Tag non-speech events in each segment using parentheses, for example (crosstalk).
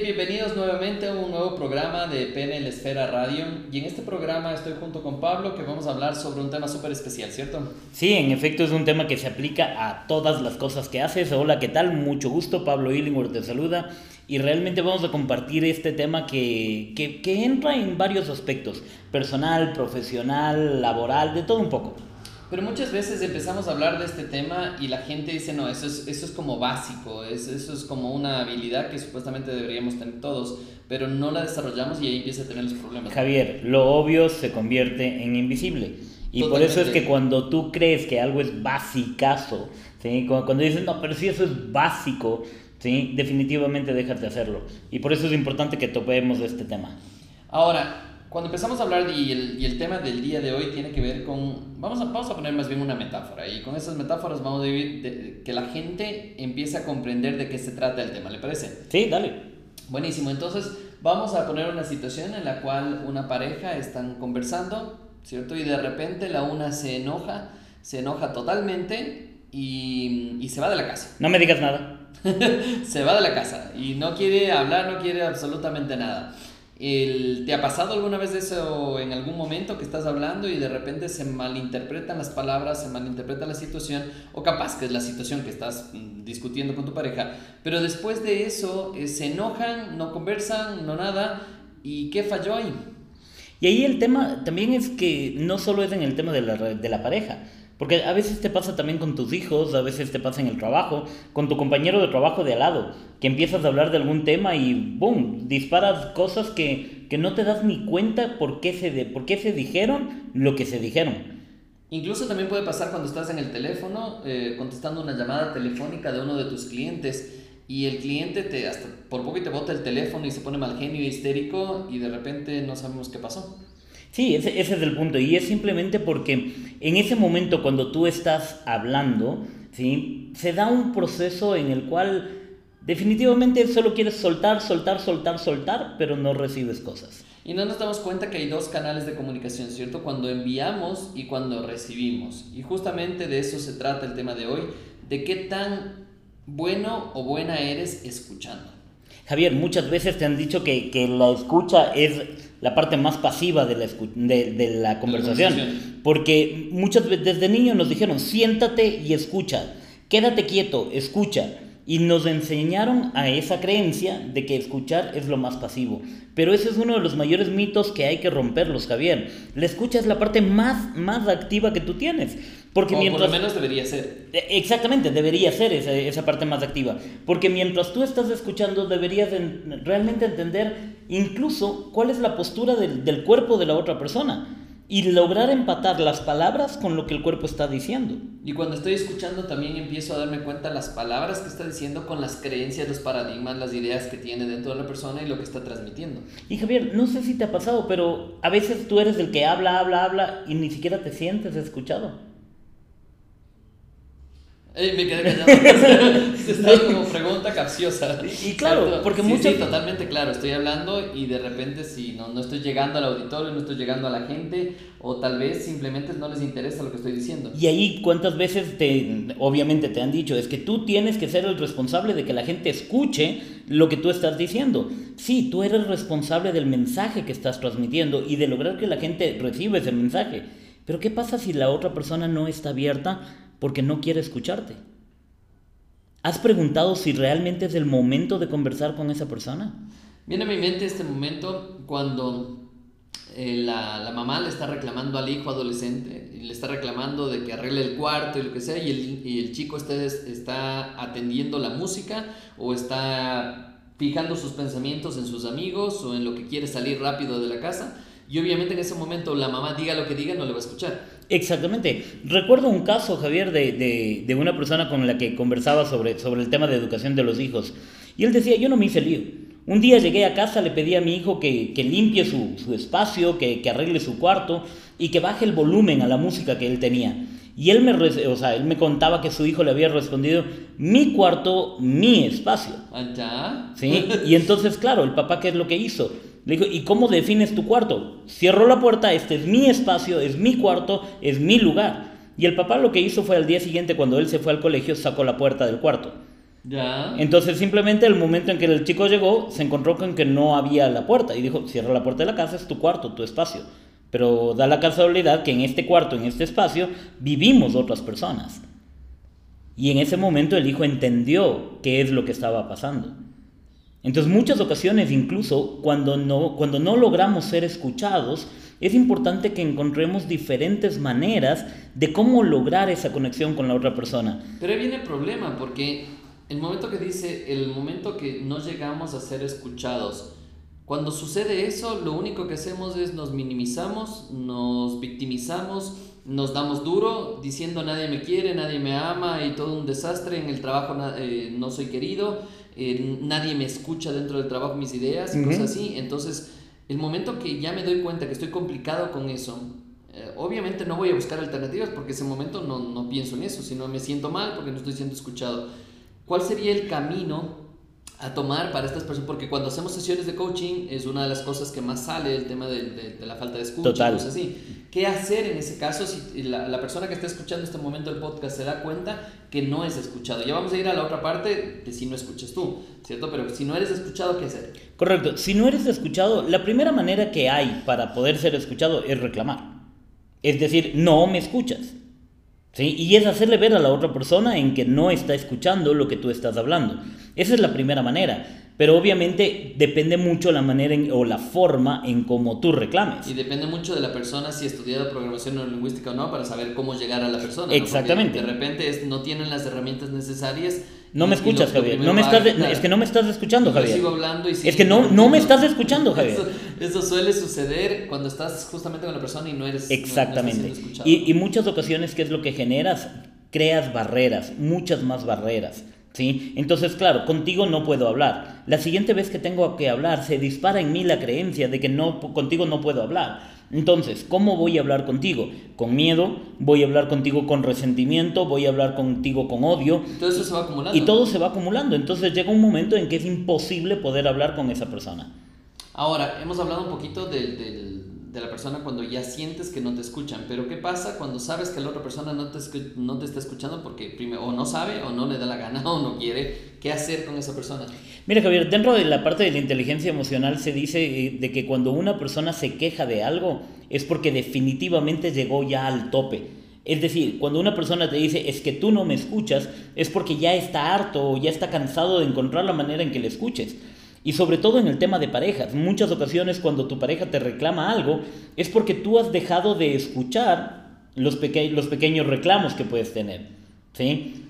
Bienvenidos nuevamente a un nuevo programa de PNL Esfera Radio. Y en este programa estoy junto con Pablo que vamos a hablar sobre un tema súper especial, ¿cierto? Sí, en efecto es un tema que se aplica a todas las cosas que haces. Hola, ¿qué tal? Mucho gusto, Pablo Illingworth te saluda. Y realmente vamos a compartir este tema que, que, que entra en varios aspectos, personal, profesional, laboral, de todo un poco. Pero muchas veces empezamos a hablar de este tema y la gente dice, no, eso es, eso es como básico, es, eso es como una habilidad que supuestamente deberíamos tener todos, pero no la desarrollamos y ahí empieza a tener los problemas. Javier, lo obvio se convierte en invisible. Y por eso es que cuando tú crees que algo es basicazo, ¿sí? cuando, cuando dices, no, pero si eso es básico, ¿sí? definitivamente dejas de hacerlo. Y por eso es importante que topemos este tema. Ahora, cuando empezamos a hablar y el, y el, tema del día de hoy tiene que ver con, vamos a, vamos a poner más bien una metáfora y con esas metáforas vamos a vivir que la gente empiece a comprender de qué se trata el tema, ¿le parece? Sí, dale. Buenísimo, entonces vamos a poner una situación en la cual una pareja están conversando, ¿cierto? Y de repente la una se enoja, se enoja totalmente y, y se va de la casa. No me digas nada. (laughs) se va de la casa y no quiere hablar, no quiere absolutamente nada. El, ¿Te ha pasado alguna vez eso en algún momento que estás hablando y de repente se malinterpretan las palabras, se malinterpreta la situación, o capaz que es la situación que estás mm, discutiendo con tu pareja, pero después de eso eh, se enojan, no conversan, no nada, ¿y qué falló ahí? Y ahí el tema también es que no solo es en el tema de la, de la pareja, porque a veces te pasa también con tus hijos, a veces te pasa en el trabajo, con tu compañero de trabajo de al lado, que empiezas a hablar de algún tema y ¡boom! disparas cosas que, que no te das ni cuenta por qué, se de, por qué se dijeron lo que se dijeron. Incluso también puede pasar cuando estás en el teléfono eh, contestando una llamada telefónica de uno de tus clientes y el cliente te hasta por poco te bota el teléfono y se pone mal genio y histérico y de repente no sabemos qué pasó. Sí, ese, ese, es el punto. Y es simplemente porque en ese momento cuando tú estás hablando, ¿sí? se da un proceso en el cual definitivamente solo quieres soltar, soltar, soltar, soltar, pero no recibes cosas. Y no nos damos cuenta que hay dos canales de comunicación, ¿cierto? Cuando enviamos y cuando recibimos. Y justamente de eso se trata el tema de hoy, de qué tan bueno o buena eres escuchando. Javier, muchas veces te han dicho que, que la escucha es la parte más pasiva de la, de, de la conversación. Porque muchas veces desde niños nos dijeron, siéntate y escucha, quédate quieto, escucha. Y nos enseñaron a esa creencia de que escuchar es lo más pasivo. Pero ese es uno de los mayores mitos que hay que romperlos, Javier. La escucha es la parte más, más activa que tú tienes. Porque o mientras... por lo menos debería ser. Exactamente, debería ser esa, esa parte más activa. Porque mientras tú estás escuchando, deberías en, realmente entender incluso cuál es la postura del, del cuerpo de la otra persona y lograr empatar las palabras con lo que el cuerpo está diciendo. Y cuando estoy escuchando también empiezo a darme cuenta las palabras que está diciendo con las creencias, los paradigmas, las ideas que tiene dentro de la persona y lo que está transmitiendo. Y Javier, no sé si te ha pasado, pero a veces tú eres el que habla, habla, habla y ni siquiera te sientes escuchado. Ey, me quedé callado. (laughs) (laughs) Está como pregunta capciosa. Y claro, ¿cierto? porque sí, muchas... Sí, totalmente claro. Estoy hablando y de repente si no, no estoy llegando al auditorio, no estoy llegando a la gente o tal vez simplemente no les interesa lo que estoy diciendo. Y ahí cuántas veces te, obviamente te han dicho, es que tú tienes que ser el responsable de que la gente escuche lo que tú estás diciendo. Sí, tú eres responsable del mensaje que estás transmitiendo y de lograr que la gente reciba ese mensaje. Pero ¿qué pasa si la otra persona no está abierta porque no quiere escucharte. ¿Has preguntado si realmente es el momento de conversar con esa persona? Viene a mi mente este momento cuando eh, la, la, mamá le está reclamando al hijo adolescente, y le está reclamando de que arregle el cuarto y lo que sea, y el, y el chico está, está atendiendo la música o está fijando sus pensamientos en sus amigos o en lo que quiere salir rápido de la casa. Y obviamente en ese momento la mamá diga lo que diga, no le va a escuchar. Exactamente. Recuerdo un caso, Javier, de, de, de, una persona con la que conversaba sobre, sobre el tema de educación de los hijos. Y él decía, yo no me hice lío. Un día llegué a casa, le pedí a mi hijo que, que limpie su, su espacio, que, que, arregle su cuarto y que baje el volumen a la música que él tenía. Y él me, o sea, él me contaba que su hijo le había respondido, mi cuarto, mi espacio. ¿Ya? ¿Sí? Y entonces, claro, el papá, ¿qué es lo que hizo? Le dijo, ¿y cómo defines tu cuarto? Cierro la puerta, este es mi espacio, es mi cuarto, es mi lugar. Y el papá lo que hizo fue al día siguiente, cuando él se fue al colegio, sacó la puerta del cuarto. Ya. Entonces simplemente el momento en que el chico llegó, se encontró con que no había la puerta y dijo, cierra la puerta de la casa, es tu cuarto, tu espacio. Pero da la casualidad que en este cuarto, en este espacio, vivimos otras personas. Y en ese momento el hijo entendió qué es lo que estaba pasando. Entonces muchas ocasiones incluso cuando no, cuando no logramos ser escuchados, es importante que encontremos diferentes maneras de cómo lograr esa conexión con la otra persona. Pero ahí viene el problema, porque el momento que dice, el momento que no llegamos a ser escuchados, cuando sucede eso, lo único que hacemos es nos minimizamos, nos victimizamos, nos damos duro diciendo nadie me quiere, nadie me ama y todo un desastre, en el trabajo eh, no soy querido, eh, nadie me escucha dentro del trabajo mis ideas y cosas así. Entonces, el momento que ya me doy cuenta que estoy complicado con eso, eh, obviamente no voy a buscar alternativas porque ese momento no, no pienso en eso, sino me siento mal porque no estoy siendo escuchado. ¿Cuál sería el camino a tomar para estas personas, porque cuando hacemos sesiones de coaching es una de las cosas que más sale el tema de, de, la falta de escucha, Total. cosas así. ¿Qué hacer en ese caso si la, la, persona que está escuchando este momento del podcast se da cuenta que no es escuchado? Ya vamos a ir a la otra parte de si no escuchas tú, ¿cierto? Pero si no eres escuchado, ¿qué hacer? Correcto, si no eres escuchado, la primera manera que hay para poder ser escuchado es reclamar. Es decir, no me escuchas. ¿Sí? Y es hacerle ver a la otra persona en que no está escuchando lo que tú estás hablando. Esa es la primera manera. Pero obviamente depende mucho la manera o la forma en cómo tú reclames. Y depende mucho de la persona si estudiado programación neurolingüística o no para saber cómo llegar a la persona. Exactamente. de repente es, no tienen las herramientas necesarias. No me escuchas, Javier. No me estás es que no me estás escuchando, Javier. Sigo hablando y es que no, no me estás escuchando, Javier. Eso, suele suceder cuando estás justamente con la persona y no eres. Exactamente. y, y muchas ocasiones, ¿qué es lo que generas? Creas barreras, muchas más barreras. ¿Sí? Entonces, claro, contigo no puedo hablar. La siguiente vez que tengo que hablar, se dispara en mí la creencia de que no, contigo no puedo hablar. Entonces, ¿cómo voy a hablar contigo? Con miedo, voy a hablar contigo con resentimiento, voy a hablar contigo con odio. Todo eso se va acumulando. Y todo se va acumulando. Entonces llega un momento en que es imposible poder hablar con esa persona. Ahora, hemos hablado un poquito del de la persona cuando ya sientes que no te escuchan. Pero ¿qué pasa cuando sabes que la otra persona no te, no te está escuchando porque primero o no sabe o no le da la gana (laughs) o no quiere? ¿Qué hacer con esa persona? Mira Javier, dentro de la parte de la inteligencia emocional se dice eh, de que cuando una persona se queja de algo es porque definitivamente llegó ya al tope. Es decir, cuando una persona te dice es que tú no me escuchas, es porque ya está harto o ya está cansado de encontrar la manera en que le escuches. Y sobre todo en el tema de parejas. Muchas ocasiones cuando tu pareja te reclama algo es porque tú has dejado de escuchar los, los pequeños reclamos que puedes tener. ¿sí?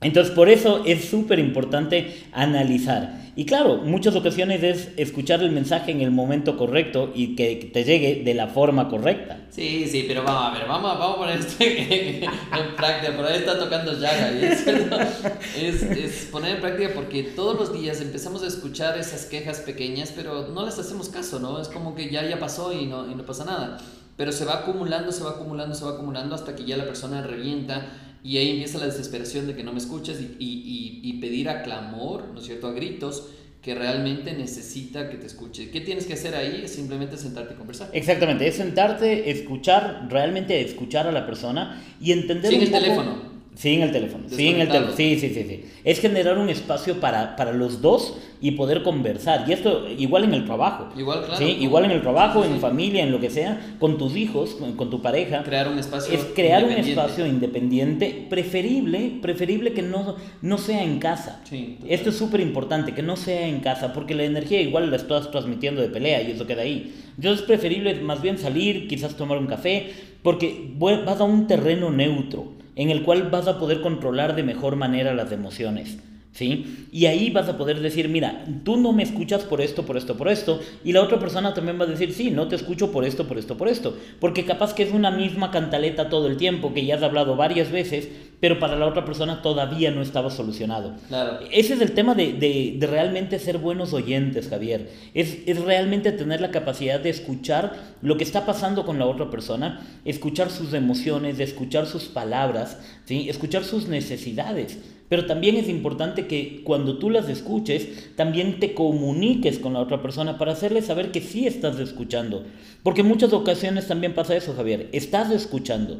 Entonces por eso es súper importante analizar. Y claro, muchas ocasiones es escuchar el mensaje en el momento correcto y que te llegue de la forma correcta. Sí, sí, pero vamos a ver, vamos, vamos a poner esto en práctica, por ahí está tocando llaga. Es, es, es, poner en práctica porque todos los días empezamos a escuchar esas quejas pequeñas, pero no les hacemos caso, ¿no? Es como que ya, ya pasó y no, y no pasa nada. Pero se va acumulando, se va acumulando, se va acumulando hasta que ya la persona revienta y ahí empieza la desesperación de que no me escuches y, y, y, pedir a clamor, ¿no es cierto?, a gritos que realmente necesita que te escuche. ¿Qué tienes que hacer ahí? Es simplemente sentarte y conversar. Exactamente, es sentarte, escuchar, realmente escuchar a la persona y entender Sin el teléfono. Sí, en el teléfono. Sí, en el teléfono. Sí, sí, sí, sí. Es generar un espacio para, para los dos y poder conversar. Y esto igual en el trabajo. Igual, claro. ¿sí? Igual en el trabajo, en familia, en lo que sea, con tus hijos, con, tu pareja. Crear un espacio Es crear un espacio independiente, preferible, preferible que no, no sea en casa. Sí, esto es súper importante, que no sea en casa, porque la energía igual la estás transmitiendo de pelea y eso queda ahí. Entonces es preferible más bien salir, quizás tomar un café, porque vas a un terreno neutro en el cual vas a poder controlar de mejor manera las emociones. ¿Sí? Y ahí vas a poder decir, mira, tú no me escuchas por esto, por esto, por esto, y la otra persona también va a decir, sí, no te escucho por esto, por esto, por esto, porque capaz que es una misma cantaleta todo el tiempo, que ya has hablado varias veces, pero para la otra persona todavía no estaba solucionado. Claro. Ese es el tema de, de, de realmente ser buenos oyentes, Javier, es, es realmente tener la capacidad de escuchar lo que está pasando con la otra persona, escuchar sus emociones, de escuchar sus palabras, ¿sí? escuchar sus necesidades. Pero también es importante que cuando tú las escuches, también te comuniques con la otra persona para hacerle saber que sí estás escuchando. Porque en muchas ocasiones también pasa eso, Javier. Estás escuchando,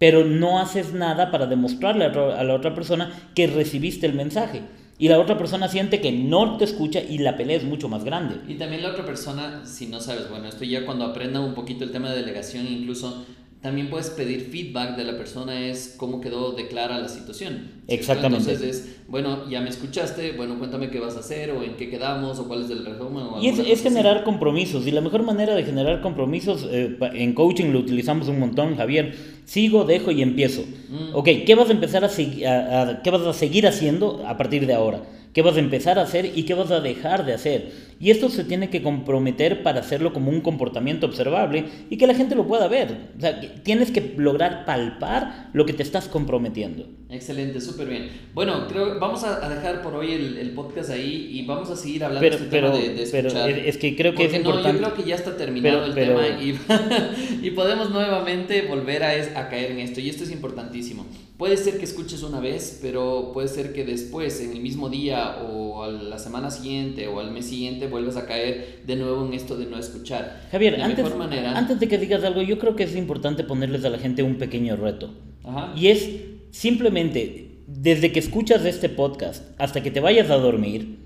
pero no haces nada para demostrarle a la otra persona que recibiste el mensaje. Y la otra persona siente que no te escucha y la pelea es mucho más grande. Y también la otra persona, si no sabes, bueno, esto ya cuando aprenda un poquito el tema de delegación, incluso también puedes pedir feedback de la persona, es cómo quedó de clara la situación. Exactamente. Entonces es, bueno, ya me escuchaste, bueno, cuéntame qué vas a hacer o en qué quedamos o cuál es el resumen. y es, generar compromisos. Y la mejor manera de generar compromisos, eh, en coaching lo utilizamos un montón, Javier. Sigo, dejo y empiezo. Mm. Ok, ¿qué vas a empezar a, a, qué vas a seguir haciendo a partir de ahora? qué vas a empezar a hacer y qué vas a dejar de hacer. Y esto se tiene que comprometer para hacerlo como un comportamiento observable y que la gente lo pueda ver. O sea, tienes que lograr palpar lo que te estás comprometiendo. Excelente, súper bien. Bueno, creo vamos a dejar por hoy el, podcast ahí y vamos a seguir hablando de este tema de, escuchar. es que creo que es importante. No, yo creo que ya está terminado el tema y, (laughs) y, podemos nuevamente volver a, a caer en esto. Y esto es importantísimo. Puede ser que escuches una vez, pero puede ser que después, en el mismo día o a la semana siguiente o al mes siguiente, vuelvas a caer de nuevo en esto de no escuchar. Javier, antes, manera... antes de que digas algo, yo creo que es importante ponerles a la gente un pequeño reto. Y es simplemente, desde que escuchas este podcast hasta que te vayas a dormir,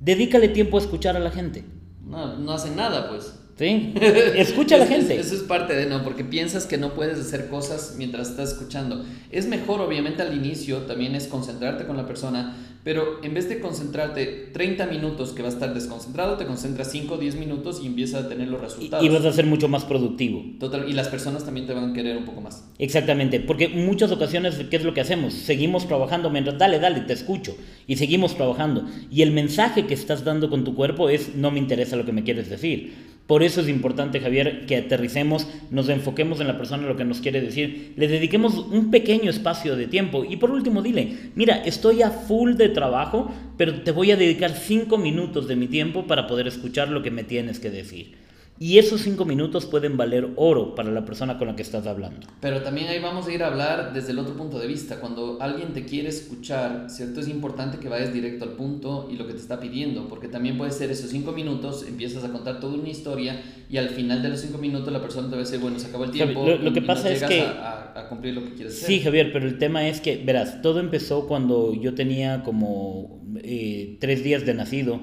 dedícale tiempo a escuchar a la gente. No, no hacen nada, pues. Sí, escucha a la gente. Eso es parte de, ¿no? Porque piensas que no puedes hacer cosas mientras estás escuchando. Es mejor, obviamente, al inicio también es concentrarte con la persona, pero en vez de concentrarte 30 minutos que va a estar desconcentrado, te concentras 5 o 10 minutos y empiezas a tener los resultados. Y, vas a ser mucho más productivo. Total, y las personas también te van a querer un poco más. Exactamente, porque muchas ocasiones, ¿qué es lo que hacemos? Seguimos trabajando mientras, dale, dale, te escucho. Y seguimos trabajando. Y el mensaje que estás dando con tu cuerpo es, no me interesa lo que me quieres decir por eso es importante, Javier, que aterricemos, nos enfoquemos en la persona, lo que nos quiere decir, le dediquemos un pequeño espacio de tiempo. Y por último, dile, mira, estoy a full de trabajo, pero te voy a dedicar cinco minutos de mi tiempo para poder escuchar lo que me tienes que decir. Y esos cinco minutos pueden valer oro para la persona con la que estás hablando. Pero también ahí vamos a ir a hablar desde el otro punto de vista. Cuando alguien te quiere escuchar, ¿cierto? Es importante que vayas directo al punto y lo que te está pidiendo, porque también puede ser esos cinco minutos, empiezas a contar toda una historia y al final de los cinco minutos la persona te va a decir, bueno, se acabó el tiempo. lo, que pasa es que... A, cumplir lo que quieres hacer. Sí, Javier, pero el tema es que, verás, todo empezó cuando yo tenía como eh, tres días de nacido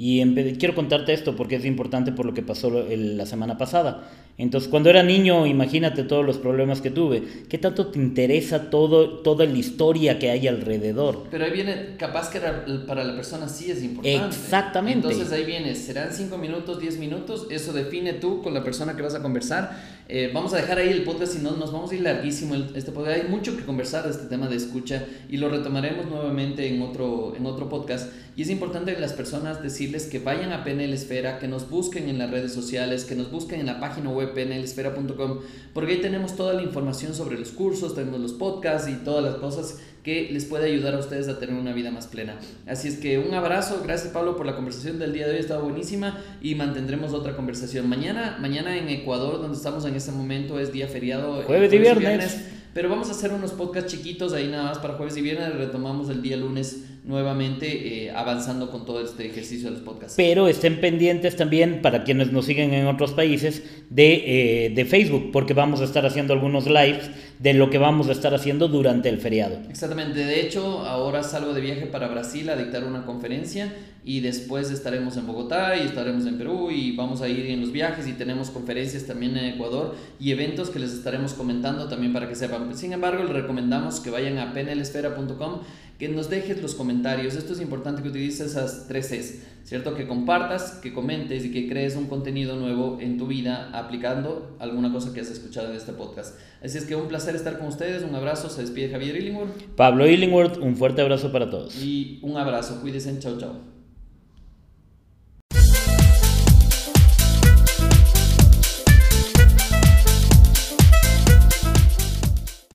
y quiero contarte esto porque es importante por lo que pasó la semana pasada. Entonces, cuando era niño, imagínate todos los problemas que tuve. ¿Qué tanto te interesa todo, toda la historia que hay alrededor? Pero ahí viene, capaz que para la persona sí es importante. Exactamente. Entonces ahí viene, serán 5 minutos, 10 minutos, eso define tú con la persona que vas a conversar. Eh, vamos a dejar ahí el podcast, si no nos vamos a ir larguísimo este podcast. Hay mucho que conversar de este tema de escucha y lo retomaremos nuevamente en otro, en otro podcast. Y es importante que las personas decirles que vayan a PNL Esfera, que nos busquen en las redes sociales, que nos busquen en la página web pnlesfera.com, porque ahí tenemos toda la información sobre los cursos, tenemos los podcasts y todas las cosas que les puede ayudar a ustedes a tener una vida más plena. Así es que un abrazo, gracias Pablo por la conversación del día de hoy, estaba buenísima y mantendremos otra conversación. Mañana, mañana en Ecuador, donde estamos en este momento, es día feriado. Jueves, y viernes. Pero vamos a hacer unos podcasts chiquitos ahí nada más para jueves y viernes. Retomamos el día lunes nuevamente eh, avanzando con todo este ejercicio de los podcasts. Pero estén pendientes también para quienes nos siguen en otros países de, eh, de, Facebook, porque vamos a estar haciendo algunos lives de lo que vamos a estar haciendo durante el feriado. Exactamente, de hecho ahora salgo de viaje para Brasil a dictar una conferencia y después estaremos en Bogotá y estaremos en Perú y vamos a ir en los viajes y tenemos conferencias también en Ecuador y eventos que les estaremos comentando también para que sepan. Sin embargo, les recomendamos que vayan a penelesfera.com que nos dejes los comentarios. Esto es importante que utilices esas tres Cs, ¿cierto? Que compartas, que comentes y que crees un contenido nuevo en tu vida aplicando alguna cosa que has escuchado en este podcast. Así es que un placer estar con ustedes, un abrazo, se despide Javier Illingworth. Pablo Illingworth, un fuerte abrazo para todos. Y un abrazo, cuídense, chao, chao.